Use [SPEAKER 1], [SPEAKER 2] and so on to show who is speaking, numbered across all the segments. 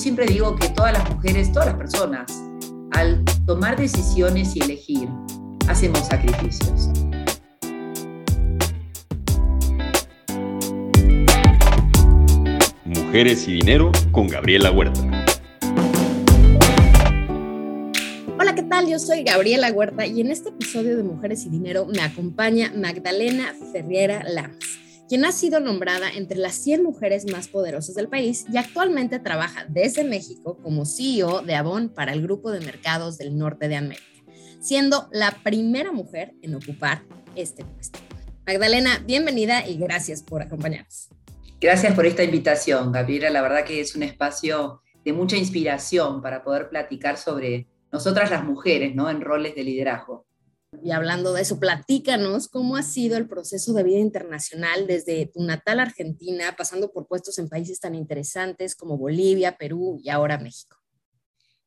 [SPEAKER 1] siempre digo que todas las mujeres, todas las personas, al tomar decisiones y elegir, hacemos sacrificios.
[SPEAKER 2] Mujeres y Dinero con Gabriela Huerta.
[SPEAKER 3] Hola, ¿qué tal? Yo soy Gabriela Huerta y en este episodio de Mujeres y Dinero me acompaña Magdalena Ferriera Lamas quien ha sido nombrada entre las 100 mujeres más poderosas del país y actualmente trabaja desde México como CEO de Avon para el Grupo de Mercados del Norte de América, siendo la primera mujer en ocupar este puesto. Magdalena, bienvenida y gracias por acompañarnos.
[SPEAKER 1] Gracias por esta invitación, Gabriela. La verdad que es un espacio de mucha inspiración para poder platicar sobre nosotras las mujeres, ¿no? En roles de liderazgo.
[SPEAKER 3] Y hablando de eso, platícanos cómo ha sido el proceso de vida internacional desde tu natal Argentina, pasando por puestos en países tan interesantes como Bolivia, Perú y ahora México.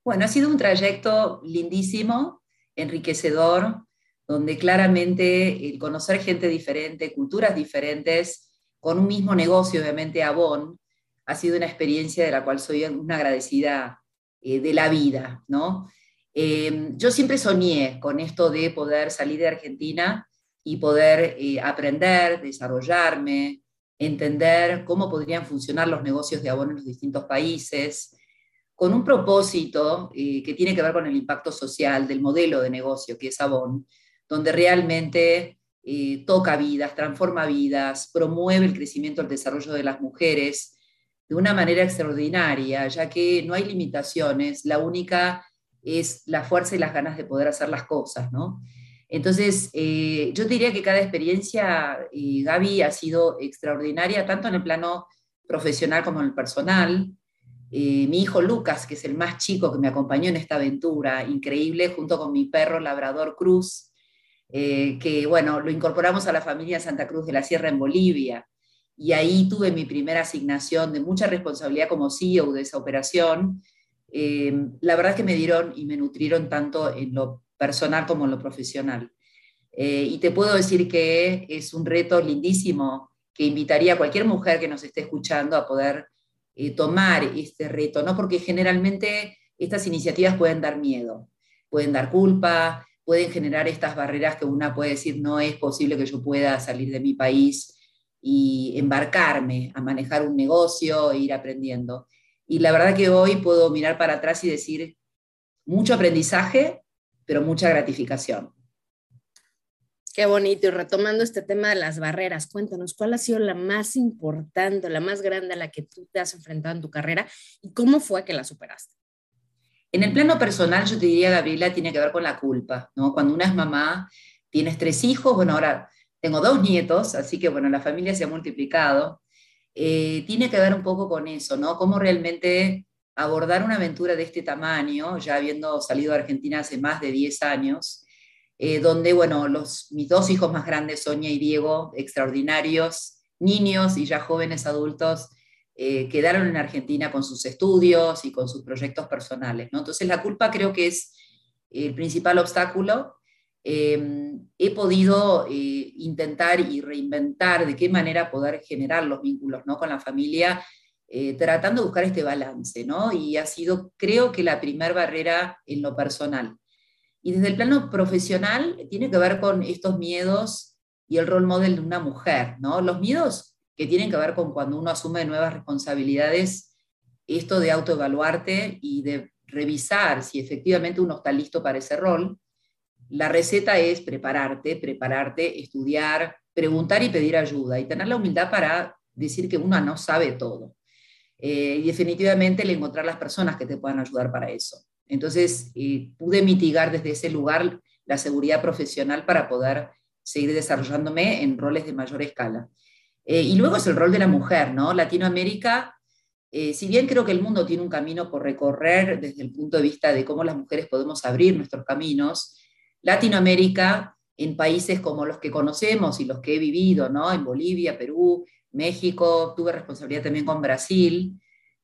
[SPEAKER 1] Bueno, ha sido un trayecto lindísimo, enriquecedor, donde claramente el conocer gente diferente, culturas diferentes, con un mismo negocio, obviamente Avon, ha sido una experiencia de la cual soy una agradecida eh, de la vida, ¿no? Em, yo siempre soñé con esto de poder salir de Argentina y poder eh, aprender, desarrollarme, entender cómo podrían funcionar los negocios de abono en los distintos países, con un propósito eh, que tiene que ver con el impacto social del modelo de negocio que es Avon, donde realmente eh, toca vidas, transforma vidas, promueve el crecimiento y el desarrollo de las mujeres de una manera extraordinaria, ya que no hay limitaciones, la única es la fuerza y las ganas de poder hacer las cosas, ¿no? Entonces, eh, yo diría que cada experiencia, eh, Gaby, ha sido extraordinaria, tanto en el plano profesional como en el personal. Eh, mi hijo Lucas, que es el más chico que me acompañó en esta aventura increíble, junto con mi perro Labrador Cruz, que bueno, lo incorporamos a la familia Santa Cruz de la Sierra en Bolivia. Y ahí tuve mi primera asignación de mucha responsabilidad como CEO de esa operación, eh, la verdad es que me dieron y me nutrieron tanto en lo personal como en lo profesional. Eh, y te puedo decir que es un reto lindísimo que invitaría a cualquier mujer que nos esté escuchando a poder eh, tomar este reto, ¿no? Porque generalmente estas iniciativas pueden dar miedo, pueden dar culpa, pueden generar estas barreras que una puede decir no es posible que yo pueda salir de mi país y embarcarme a manejar un negocio e ir aprendiendo. Y la verdad que hoy puedo mirar para atrás y decir mucho aprendizaje, pero mucha gratificación.
[SPEAKER 3] Qué bonito. Y retomando este tema de las barreras, cuéntanos, ¿cuál ha sido la más importante, la más grande a la que tú te has enfrentado en tu carrera y cómo fue que la superaste?
[SPEAKER 1] En el plano personal, yo te diría, Gabriela, tiene que ver con la culpa, ¿no? Cuando una es mamá, tienes tres hijos, bueno, ahora tengo dos nietos, así que bueno, la familia se ha multiplicado. Eh, tiene que ver un poco con eso, ¿no? Cómo realmente abordar una aventura de este tamaño, ya habiendo salido de Argentina hace más de 10 años, eh, donde, bueno, los, mis dos hijos más grandes, Sonia y Diego, extraordinarios, niños y ya jóvenes adultos, eh, quedaron en Argentina con sus estudios y con sus proyectos personales, ¿no? Entonces la culpa creo que es el principal obstáculo Em, he podido eh, intentar y reinventar de qué manera poder generar los vínculos ¿no? con la familia, eh, tratando de buscar este balance, ¿no? Y ha sido, creo que, la primera barrera en lo personal. Y desde el plano profesional tiene que ver con estos miedos y el rol model de una mujer, ¿no? Los miedos que tienen que ver con cuando uno asume nuevas responsabilidades, esto de autoevaluarte y de revisar si efectivamente uno está listo para ese rol, la receta es prepararte, prepararte, estudiar, preguntar y pedir ayuda y tener la humildad para decir que uno no sabe todo. Eh, y definitivamente el encontrar las personas que te puedan ayudar para eso. Entonces, eh, pude mitigar desde ese lugar la seguridad profesional para poder seguir desarrollándome en roles de mayor escala. Eh, y luego es el rol de la mujer, ¿no? Latinoamérica, si bien creo que el mundo tiene un camino por recorrer desde el punto de vista de cómo las mujeres podemos abrir nuestros caminos, Latinoamérica, en países como los que conocemos y los que he vivido, ¿no? en Bolivia, Perú, México, tuve responsabilidad también con Brasil,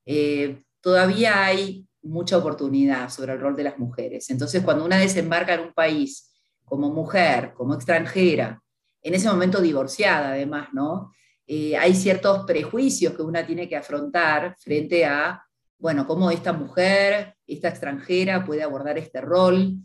[SPEAKER 1] eh, todavía hay mucha oportunidad sobre el rol de las mujeres. Entonces, cuando una desembarca en un país como mujer, como extranjera, en ese momento divorciada además, ¿no? Eh, hay ciertos prejuicios que una tiene que afrontar frente a bueno, cómo esta mujer, esta extranjera puede abordar este rol.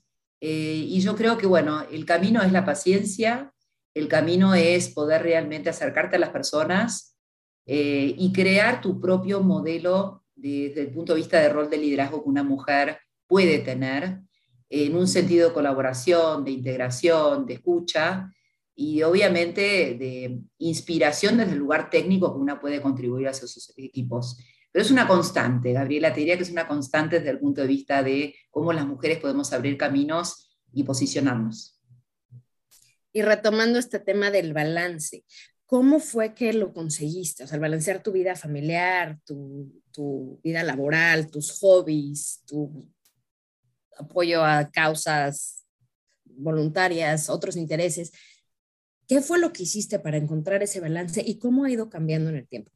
[SPEAKER 1] Eh, y yo creo que, bueno, el camino es la paciencia, el camino es poder realmente acercarte a las personas eh, y crear tu propio modelo desde el punto de vista de rol de liderazgo que una mujer puede tener, en un sentido de colaboración, de integración, de escucha y obviamente de inspiración desde el lugar técnico que una puede contribuir hacia sus equipos. Pero es una constante, Gabriela, te diría que es una constante desde el punto de vista de cómo las mujeres podemos abrir caminos y posicionarnos.
[SPEAKER 3] Y retomando este tema del balance, ¿cómo fue que lo conseguiste? O sea, balancear tu vida familiar, tu, tu vida laboral, tus hobbies, tu apoyo a causas voluntarias, otros intereses. ¿Qué fue lo que hiciste para encontrar ese balance y cómo ha ido cambiando en el tiempo?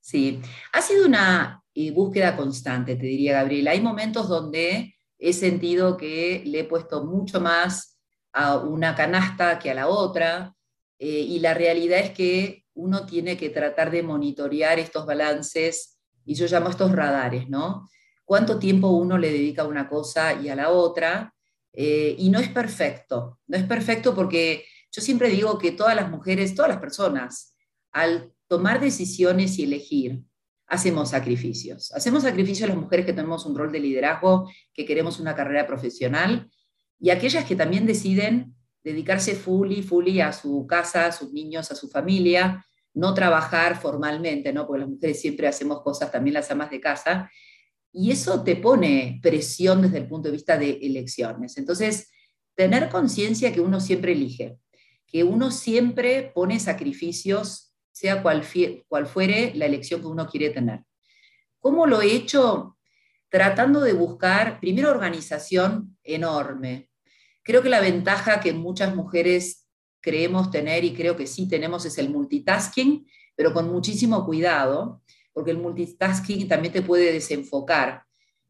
[SPEAKER 1] Sí, ha sido una eh, búsqueda constante, te diría Gabriela. Hay momentos donde he sentido que le he puesto mucho más a una canasta que a la otra, eh, y la realidad es que uno tiene que tratar de monitorear estos balances, y yo llamo estos radares, ¿no? Cuánto tiempo uno le dedica a una cosa y a la otra, eh, y no es perfecto, no es perfecto porque yo siempre digo que todas las mujeres, todas las personas, al tomar decisiones y elegir, hacemos sacrificios. Hacemos sacrificios a las mujeres que tenemos un rol de liderazgo, que queremos una carrera profesional, y aquellas que también deciden dedicarse fully, fully a su casa, a sus niños, a su familia, no trabajar formalmente, ¿no? porque las mujeres siempre hacemos cosas, también las amas de casa, y eso te pone presión desde el punto de vista de elecciones. Entonces, tener conciencia que uno siempre elige, que uno siempre pone sacrificios sea cual, cual fuere la elección que uno quiere tener. ¿Cómo lo he hecho? Tratando de buscar, primero, organización enorme. Creo que la ventaja que muchas mujeres creemos tener, y creo que sí tenemos, es el multitasking, pero con muchísimo cuidado, porque el multitasking también te puede desenfocar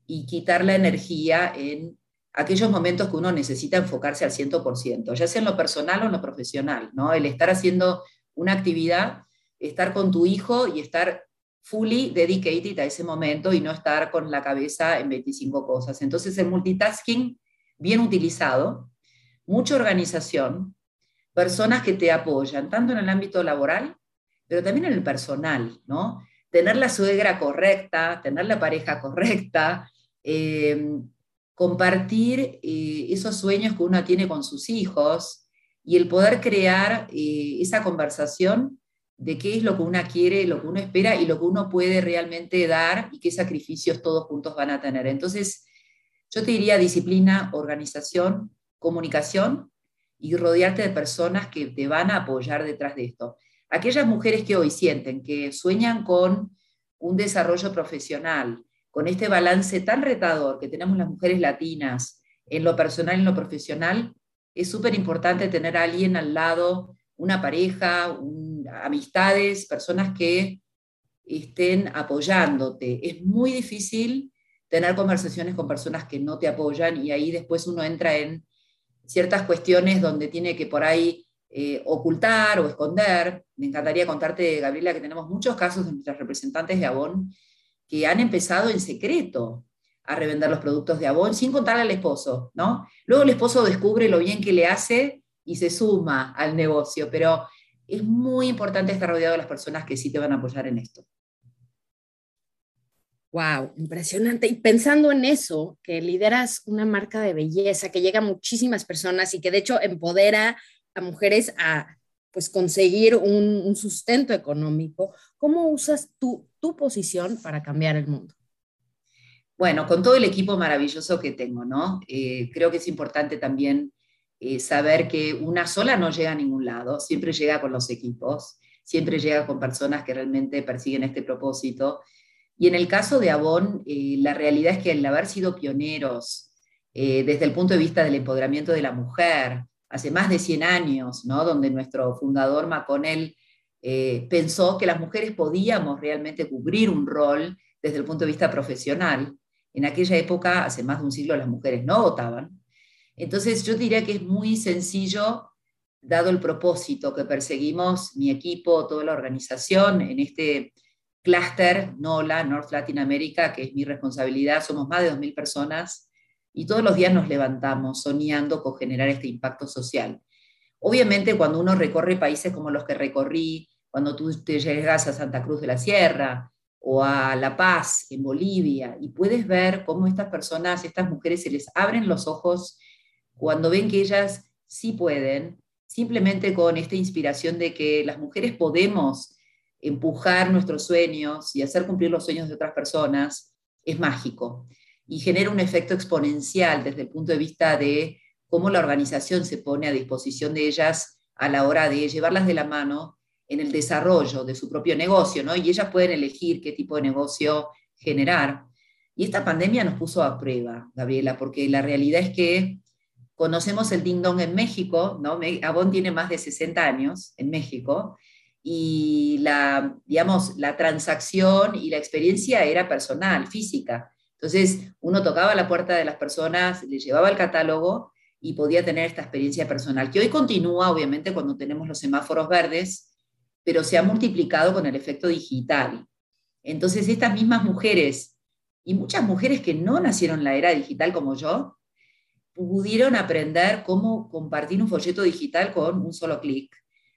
[SPEAKER 1] y quitar la energía en aquellos momentos que uno necesita enfocarse al 100%, ya sea en lo personal o en lo profesional, ¿no? El estar haciendo una actividad estar con tu hijo y estar fully dedicated a ese momento y no estar con la cabeza en 25 cosas. Entonces el multitasking bien utilizado, mucha organización, personas que te apoyan, tanto en el ámbito laboral, pero también en el personal, ¿no? Tener la suegra correcta, tener la pareja correcta, eh, compartir eh, esos sueños que uno tiene con sus hijos y el poder crear eh, esa conversación de qué es lo que uno quiere, lo que uno espera y lo que uno puede realmente dar y qué sacrificios todos juntos van a tener. Entonces, yo te diría disciplina, organización, comunicación y rodearte de personas que te van a apoyar detrás de esto. Aquellas mujeres que hoy sienten que sueñan con un desarrollo profesional, con este balance tan retador que tenemos las mujeres latinas en lo personal y en lo profesional, es súper importante tener a alguien al lado, una pareja, amistades, personas que estén apoyándote. Es muy difícil tener conversaciones con personas que no te apoyan y ahí después uno entra en ciertas cuestiones donde tiene que por ahí eh, ocultar o esconder. Me encantaría contarte, Gabriela, que tenemos muchos casos de nuestras representantes de Avon que han empezado en secreto a revender los productos de Avon sin contarle al esposo, ¿no? Luego el esposo descubre lo bien que le hace y se suma al negocio, pero es muy importante estar rodeado de las personas que sí te van a apoyar en esto.
[SPEAKER 3] Wow, impresionante. Y pensando en eso, que lideras una marca de belleza que llega a muchísimas personas y que de hecho empodera a mujeres a pues conseguir un, sustento económico, ¿cómo usas tu, tu posición para cambiar el mundo?
[SPEAKER 1] Bueno, con todo el equipo maravilloso que tengo, ¿no? Eh, creo que es importante también eh, saber que una sola no llega a ningún lado, siempre llega con los equipos, siempre llega con personas que realmente persiguen este propósito. Y en el caso de Avon, eh, la realidad es que al haber sido pioneros eh, desde el punto de vista del empoderamiento de la mujer, hace más de 100 años, ¿no? donde nuestro fundador McConnell pensó que las mujeres podíamos realmente cubrir un rol desde el punto de vista profesional. En aquella época, hace más de un siglo, las mujeres no votaban, entonces yo diría que es muy sencillo, dado el propósito que perseguimos mi equipo, toda la organización, en este clúster NOLA, North Latin America, que es mi responsabilidad. Somos más de 2.000 personas y todos los días nos levantamos soñando con generar este impacto social. Obviamente cuando uno recorre países como los que recorrí, cuando tú te llegas a Santa Cruz de la Sierra o a La Paz en Bolivia y puedes ver cómo estas personas, estas mujeres se les abren los ojos cuando ven que ellas sí pueden, simplemente con esta inspiración de que las mujeres podemos empujar nuestros sueños y hacer cumplir los sueños de otras personas, es mágico y genera un efecto exponencial desde el punto de vista de cómo la organización se pone a disposición de ellas a la hora de llevarlas de la mano en el desarrollo de su propio negocio, ¿no? Y ellas pueden elegir qué tipo de negocio generar. Y esta pandemia nos puso a prueba, Gabriela, porque la realidad es que conocemos el ding dong en México, ¿no? Avon tiene más de 60 años en México, y la, digamos, la transacción y la experiencia era personal, física. Entonces, uno tocaba la puerta de las personas, le llevaba el catálogo y podía tener esta experiencia personal, que hoy continúa, obviamente, cuando tenemos los semáforos verdes, pero se ha multiplicado con el efecto digital. Entonces, estas mismas mujeres, y muchas mujeres que no nacieron en la era digital como yo, pudieron aprender cómo compartir un folleto digital con un solo clic,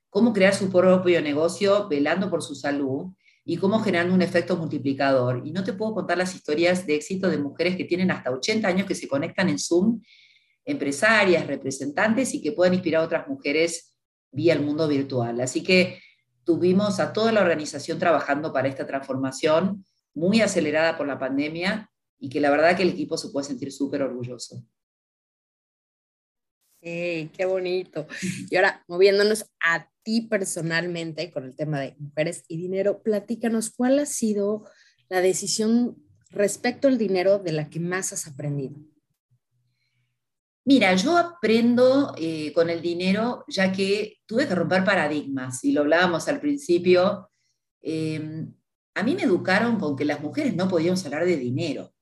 [SPEAKER 1] cómo crear su propio negocio velando por su salud y cómo generando un efecto multiplicador. Y no te puedo contar las historias de éxito de mujeres que tienen hasta 80 años que se conectan en Zoom, empresarias, representantes y que pueden inspirar a otras mujeres vía el mundo virtual. Así que tuvimos a toda la organización trabajando para esta transformación muy acelerada por la pandemia y que la verdad que el equipo se puede sentir súper orgulloso.
[SPEAKER 3] Qué bonito. Y ahora, moviéndonos a ti personalmente con el tema de mujeres y dinero, platícanos cuál ha sido la decisión respecto al dinero de la que más has aprendido.
[SPEAKER 1] Mira, yo aprendo eh, con el dinero ya que tuve que romper paradigmas y lo hablábamos al principio. Em, a mí me educaron con que las mujeres no podíamos hablar de dinero.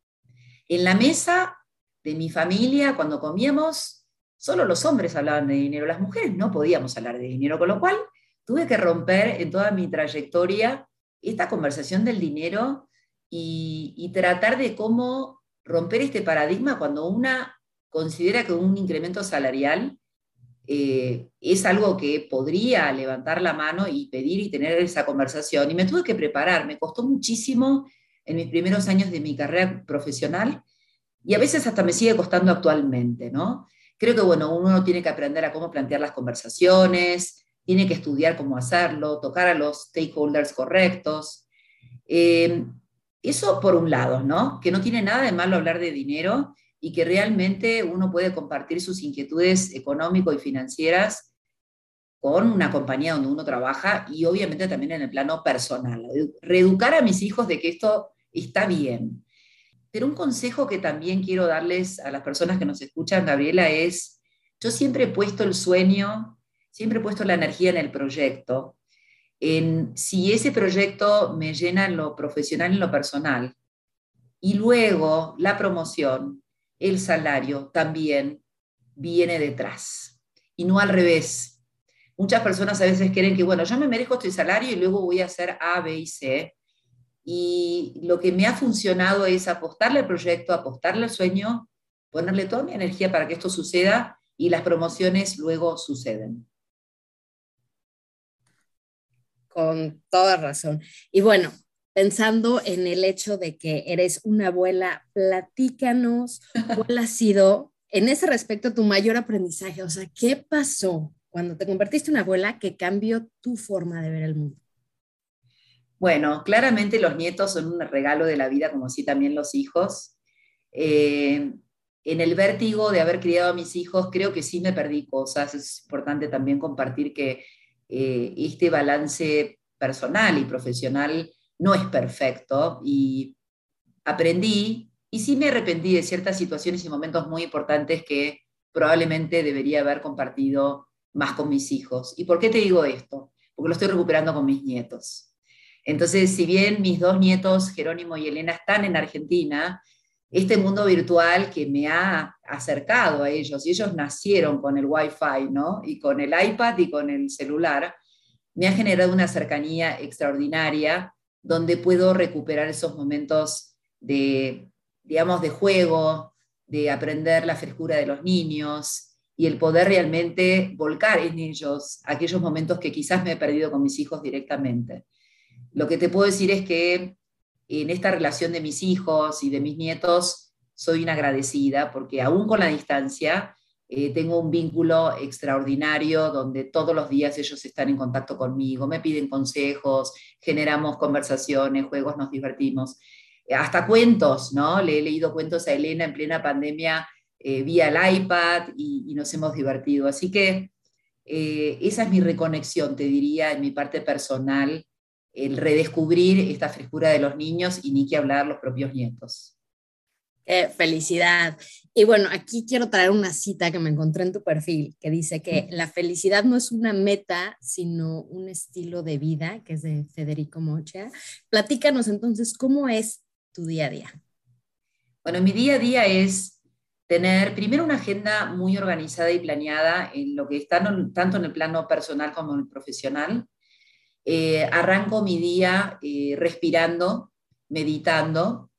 [SPEAKER 1] En la mesa de mi familia, cuando comíamos, Solo los hombres hablaban de dinero, las mujeres no podíamos hablar de dinero, con lo cual tuve que romper en toda mi trayectoria esta conversación del dinero y, tratar de cómo romper este paradigma cuando una considera que un incremento salarial eh, es algo que podría levantar la mano y pedir y tener esa conversación. Y me tuve que preparar, me costó muchísimo en mis primeros años de mi carrera profesional y a veces hasta me sigue costando actualmente, ¿no? Creo que, bueno, uno tiene que aprender a cómo plantear las conversaciones, tiene que estudiar cómo hacerlo, tocar a los stakeholders correctos. Eh, eso por un lado, ¿no? Que no tiene nada de malo hablar de dinero y que realmente uno puede compartir sus inquietudes económico y financieras con una compañía donde uno trabaja y obviamente también en el plano personal. Reeducar a mis hijos de que esto está bien, pero un consejo que también quiero darles a las personas que nos escuchan, Gabriela, es, yo siempre he puesto el sueño, siempre he puesto la energía en el proyecto, en si ese proyecto me llena en lo profesional y en lo personal, y luego la promoción, el salario también viene detrás, y no al revés. Muchas personas a veces creen que, bueno, yo me merezco este salario y luego voy a hacer A, B y C, y lo que me ha funcionado es apostarle al proyecto, apostarle al sueño, ponerle toda mi energía para que esto suceda y las promociones luego suceden.
[SPEAKER 3] Con toda razón. Y bueno, pensando en el hecho de que eres una abuela, platícanos cuál ha sido en ese respecto tu mayor aprendizaje. O sea, ¿qué pasó cuando te convertiste en una abuela que cambió tu forma de ver el mundo?
[SPEAKER 1] Bueno, claramente los nietos son un regalo de la vida, como así también los hijos. Eh, en el vértigo de haber criado a mis hijos, creo que sí me perdí cosas. Es importante también compartir que eh, este balance personal y profesional no es perfecto y aprendí y sí me arrepentí de ciertas situaciones y momentos muy importantes que probablemente debería haber compartido más con mis hijos. ¿Y por qué te digo esto? Porque lo estoy recuperando con mis nietos. Entonces, si bien mis dos nietos, Jerónimo y Elena, están en Argentina, este mundo virtual que me ha acercado a ellos, y ellos nacieron con el Wi-Fi, ¿no? Y con el iPad y con el celular, me ha generado una cercanía extraordinaria donde puedo recuperar esos momentos de, digamos, de juego, de aprender la frescura de los niños y el poder realmente volcar en ellos aquellos momentos que quizás me he perdido con mis hijos directamente. Lo que te puedo decir es que en esta relación de mis hijos y de mis nietos soy una agradecida porque aún con la distancia eh, tengo un vínculo extraordinario donde todos los días ellos están en contacto conmigo, me piden consejos, generamos conversaciones, juegos, nos divertimos. Eh, hasta cuentos, ¿no? Le he leído cuentos a Elena en plena pandemia eh, vía el iPad y, nos hemos divertido. Así que esa es mi reconexión, te diría, en mi parte personal, el redescubrir esta frescura de los niños y ni que hablar los propios nietos.
[SPEAKER 3] Qué felicidad. Y bueno, aquí quiero traer una cita que me encontré en tu perfil, que dice que la felicidad no es una meta, sino un estilo de vida, que es de Federico Mocha. Platícanos entonces, ¿cómo es tu día a día?
[SPEAKER 1] Bueno, mi día a día es tener primero una agenda muy organizada y planeada en lo que está tanto en el plano personal como en el profesional. Eh, arranco mi día eh, respirando, meditando,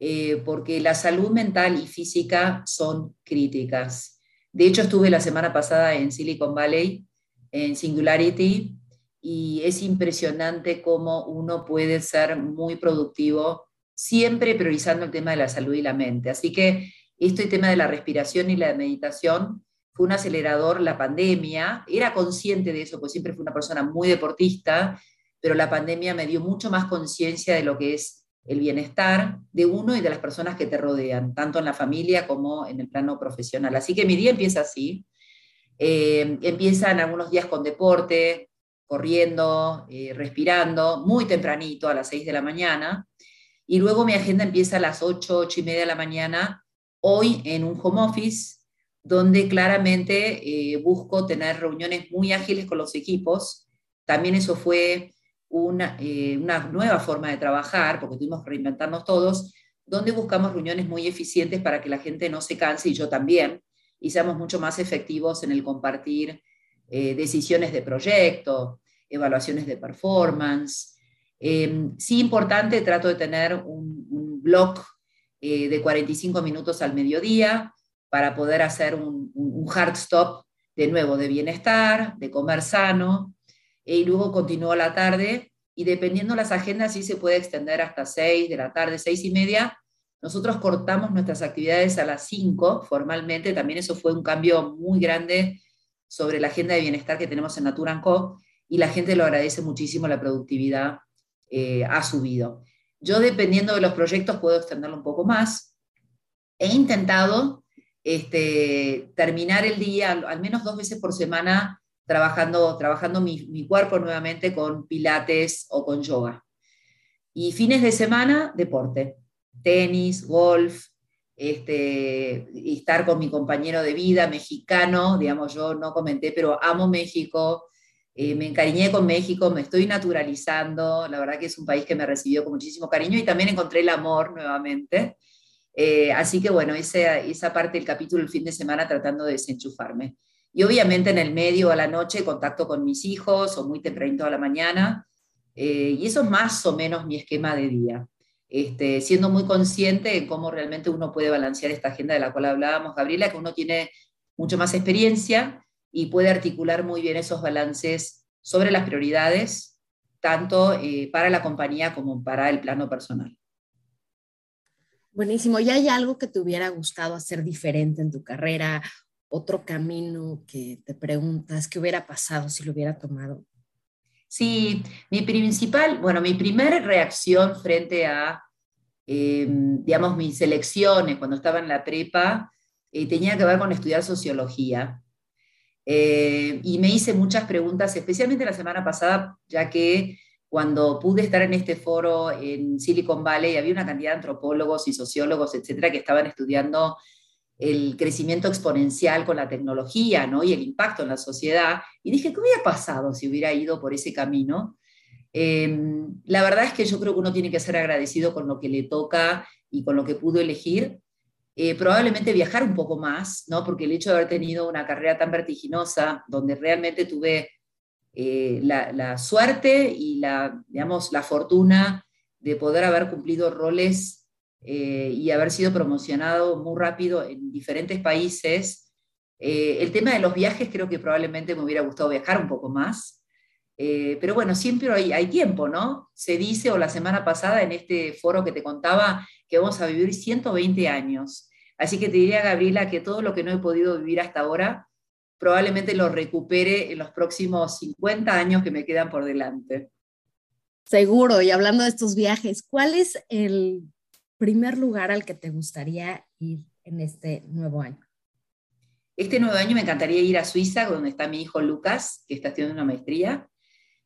[SPEAKER 1] eh, porque la salud mental y física son críticas. De hecho, estuve la semana pasada en Silicon Valley, en Singularity, y es impresionante cómo uno puede ser muy productivo, siempre priorizando el tema de la salud y la mente. Así que este tema de la respiración y la meditación fue un acelerador la pandemia. Era consciente de eso, pues siempre fui una persona muy deportista, pero la pandemia me dio mucho más conciencia de lo que es el bienestar de uno y de las personas que te rodean, tanto en la familia como en el plano profesional. Así que mi día empieza así. Eh, empiezan algunos días con deporte, corriendo, eh, respirando, muy tempranito, a las 6 de la mañana. Y luego mi agenda empieza a las 8, 8 y media de la mañana, hoy en un home office, donde claramente eh, busco tener reuniones muy ágiles con los equipos. También eso fue eh, una, nueva forma de trabajar, porque tuvimos que reinventarnos todos, donde buscamos reuniones muy eficientes para que la gente no se canse, y yo también, y seamos mucho más efectivos en el compartir eh, decisiones de proyecto, evaluaciones de performance. Em, sí, importante, trato de tener un, un blog de 45 minutos al mediodía para poder hacer un, hard stop de nuevo de bienestar, de comer sano, y luego continúo la tarde y dependiendo las agendas sí se puede extender hasta 6 de la tarde, 6 y media. Nosotros cortamos nuestras actividades a las 5 formalmente, también eso fue un cambio muy grande sobre la agenda de bienestar que tenemos en Natura Co y la gente lo agradece muchísimo, la productividad eh, ha subido. Yo dependiendo de los proyectos puedo extenderlo un poco más. He intentado este, terminar el día al menos dos veces por semana trabajando, trabajando mi, cuerpo nuevamente con pilates o con yoga. Y fines de semana, deporte, tenis, golf, este, estar con mi compañero de vida mexicano, digamos, yo no comenté, pero amo México, eh, me encariñé con México, me estoy naturalizando, la verdad que es un país que me recibió con muchísimo cariño y también encontré el amor nuevamente. Eh, así que bueno, esa, esa parte del capítulo el fin de semana tratando de desenchufarme. Y obviamente en el medio a la noche contacto con mis hijos o muy tempranito a la mañana. Eh, y eso es más o menos mi esquema de día. Este, siendo muy consciente de cómo realmente uno puede balancear esta agenda de la cual hablábamos, Gabriela, que uno tiene mucho más experiencia y puede articular muy bien esos balances sobre las prioridades, tanto eh, para la compañía como para el plano personal.
[SPEAKER 3] Buenísimo. ¿Y hay algo que te hubiera gustado hacer diferente en tu carrera otro camino que te preguntas qué hubiera pasado si lo hubiera tomado?
[SPEAKER 1] Sí, mi principal, bueno, mi primera reacción frente a, em, digamos, mis elecciones cuando estaba en la prepa, eh, tenía que ver con estudiar sociología. Eh, y me hice muchas preguntas, especialmente la semana pasada, ya que cuando pude estar en este foro en Silicon Valley, había una cantidad de antropólogos y sociólogos, etcétera, que estaban estudiando el crecimiento exponencial con la tecnología ¿no? y el impacto en la sociedad, y dije, ¿qué hubiera pasado si hubiera ido por ese camino? Em, la verdad es que yo creo que uno tiene que ser agradecido con lo que le toca y con lo que pudo elegir. Eh, probablemente viajar un poco más, ¿no? porque el hecho de haber tenido una carrera tan vertiginosa, donde realmente tuve eh, la, suerte y la, digamos, la fortuna de poder haber cumplido roles eh, y haber sido promocionado muy rápido en diferentes países. Eh, el tema de los viajes creo que probablemente me hubiera gustado viajar un poco más, pero bueno, siempre hay, hay, tiempo, ¿no? Se dice, o la semana pasada en este foro que te contaba, que vamos a vivir 120 años. Así que te diría, Gabriela, que todo lo que no he podido vivir hasta ahora, probablemente lo recupere en los próximos 50 años que me quedan por delante.
[SPEAKER 3] Seguro, y hablando de estos viajes, ¿cuál es el primer lugar al que te gustaría ir en este nuevo año?
[SPEAKER 1] Este nuevo año me encantaría ir a Suiza, donde está mi hijo Lucas, que está estudiando una maestría,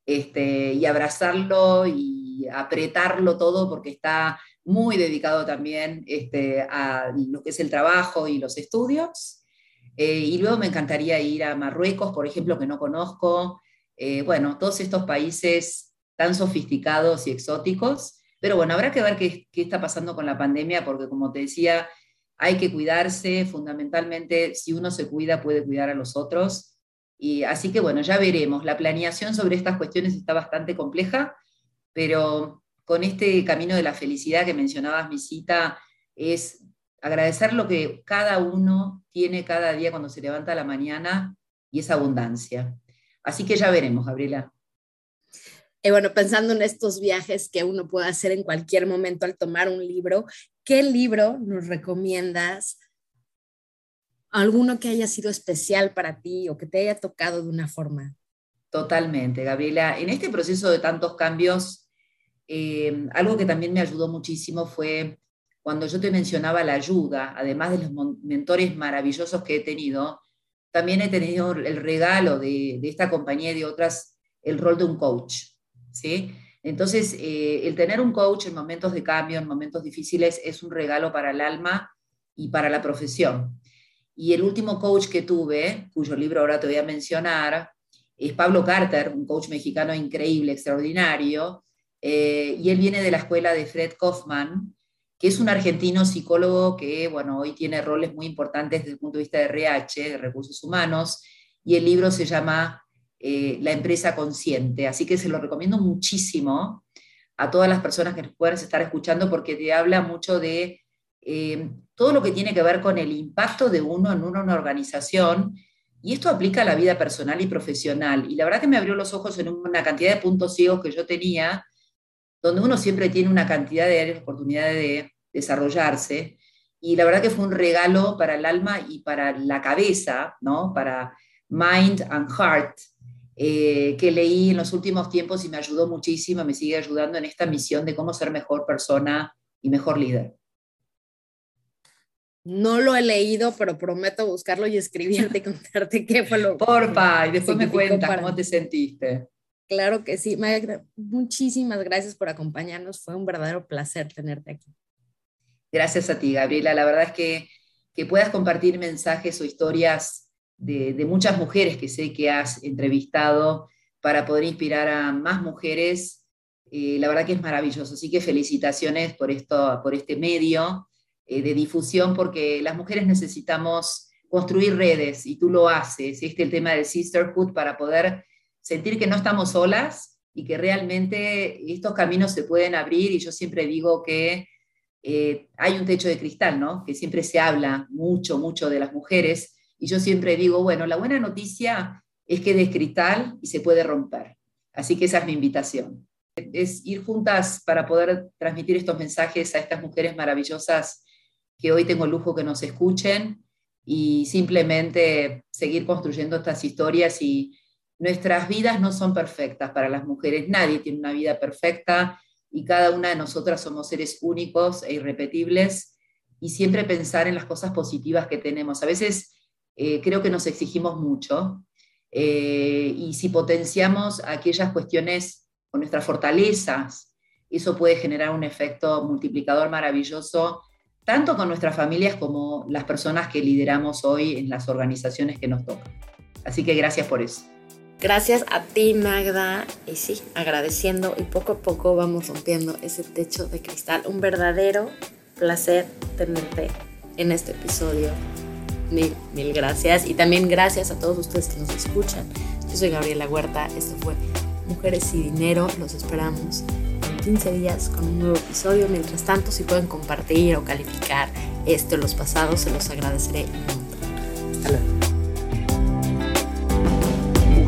[SPEAKER 1] este, y abrazarlo y apretarlo todo porque está muy dedicado también este, a lo que es el trabajo y los estudios. Eh, y luego me encantaría ir a Marruecos, por ejemplo, que no conozco. Eh, bueno, todos estos países tan sofisticados y exóticos pero bueno, habrá que ver qué, está pasando con la pandemia, porque como te decía, hay que cuidarse, fundamentalmente, si uno se cuida, puede cuidar a los otros. Y así que bueno, ya veremos. La planeación sobre estas cuestiones está bastante compleja, pero con este camino de la felicidad que mencionabas, mi cita, es agradecer lo que cada uno tiene cada día cuando se levanta a la mañana y esa abundancia. Así que ya veremos, Gabriela.
[SPEAKER 3] Y bueno, pensando en estos viajes que uno puede hacer en cualquier momento al tomar un libro, ¿qué libro nos recomiendas? ¿Alguno que haya sido especial para ti o que te haya tocado de una forma?
[SPEAKER 1] Totalmente, Gabriela. En este proceso de tantos cambios, eh, algo que también me ayudó muchísimo fue cuando yo te mencionaba la ayuda, además de los mentores maravillosos que he tenido, también he tenido el regalo de, esta compañía y de otras, el rol de un coach. ¿sí? Entonces, eh, el tener un coach en momentos de cambio, en momentos difíciles, es un regalo para el alma y para la profesión. Y el último coach que tuve, cuyo libro ahora te voy a mencionar, es Pablo Carter, un coach mexicano increíble, extraordinario, eh, y él viene de la escuela de Fred Kaufman, que es un argentino psicólogo que, bueno, hoy tiene roles muy importantes desde el punto de vista de RH, de recursos humanos, y el libro se llama eh, la empresa consciente. Así que se lo recomiendo muchísimo a todas las personas que nos puedan estar escuchando porque te habla mucho de eh, todo lo que tiene que ver con el impacto de uno en una, una organización. Y esto aplica a la vida personal y profesional. Y la verdad que me abrió los ojos en una cantidad de puntos ciegos que yo tenía, donde uno siempre tiene una cantidad de áreas de de desarrollarse. Y la verdad que fue un regalo para el alma y para la cabeza, ¿no? Para mind and heart, eh, que leí en los últimos tiempos y me ayudó muchísimo, me sigue ayudando en esta misión de cómo ser mejor persona y mejor líder.
[SPEAKER 3] No lo he leído, pero prometo buscarlo y escribirte y contarte qué fue lo
[SPEAKER 1] Porfa, y después me cuentas cómo te sentiste.
[SPEAKER 3] Claro que sí. muchísimas gracias por acompañarnos. Fue un verdadero placer tenerte aquí.
[SPEAKER 1] Gracias a ti, Gabriela. La verdad es que, que puedas compartir mensajes o historias de, muchas mujeres que sé que has entrevistado para poder inspirar a más mujeres. Eh, la verdad que es maravilloso. Así que felicitaciones por, esto, por este medio eh, de difusión, porque las mujeres necesitamos construir redes y tú lo haces. Este es el tema del sisterhood para poder sentir que no estamos solas y que realmente estos caminos se pueden abrir. Y yo siempre digo que eh, hay un techo de cristal, ¿no? Que siempre se habla mucho, mucho de las mujeres y yo siempre digo, bueno, la buena noticia es que es cristal y se puede romper. Así que esa es mi invitación. Es ir juntas para poder transmitir estos mensajes a estas mujeres maravillosas que hoy tengo el lujo que nos escuchen y simplemente seguir construyendo estas historias y nuestras vidas no son perfectas para las mujeres, nadie tiene una vida perfecta y cada una de nosotras somos seres únicos e irrepetibles y siempre pensar en las cosas positivas que tenemos. A veces eh, creo que nos exigimos mucho. Eh, y si potenciamos aquellas cuestiones con nuestras fortalezas, eso puede generar un efecto multiplicador maravilloso, tanto con nuestras familias como las personas que lideramos hoy en las organizaciones que nos tocan. Así que gracias por eso.
[SPEAKER 3] Gracias a ti, Magda. Y sí, agradeciendo y poco a poco vamos rompiendo ese techo de cristal. Un verdadero placer tenerte en este episodio Mil, mil gracias. Y también gracias a todos ustedes que nos escuchan. Yo soy Gabriela Huerta. Esto fue Mujeres y Dinero. Los esperamos en 15 días con un nuevo episodio. Mientras tanto, si pueden compartir o calificar esto los pasados, se los agradeceré. Hasta luego.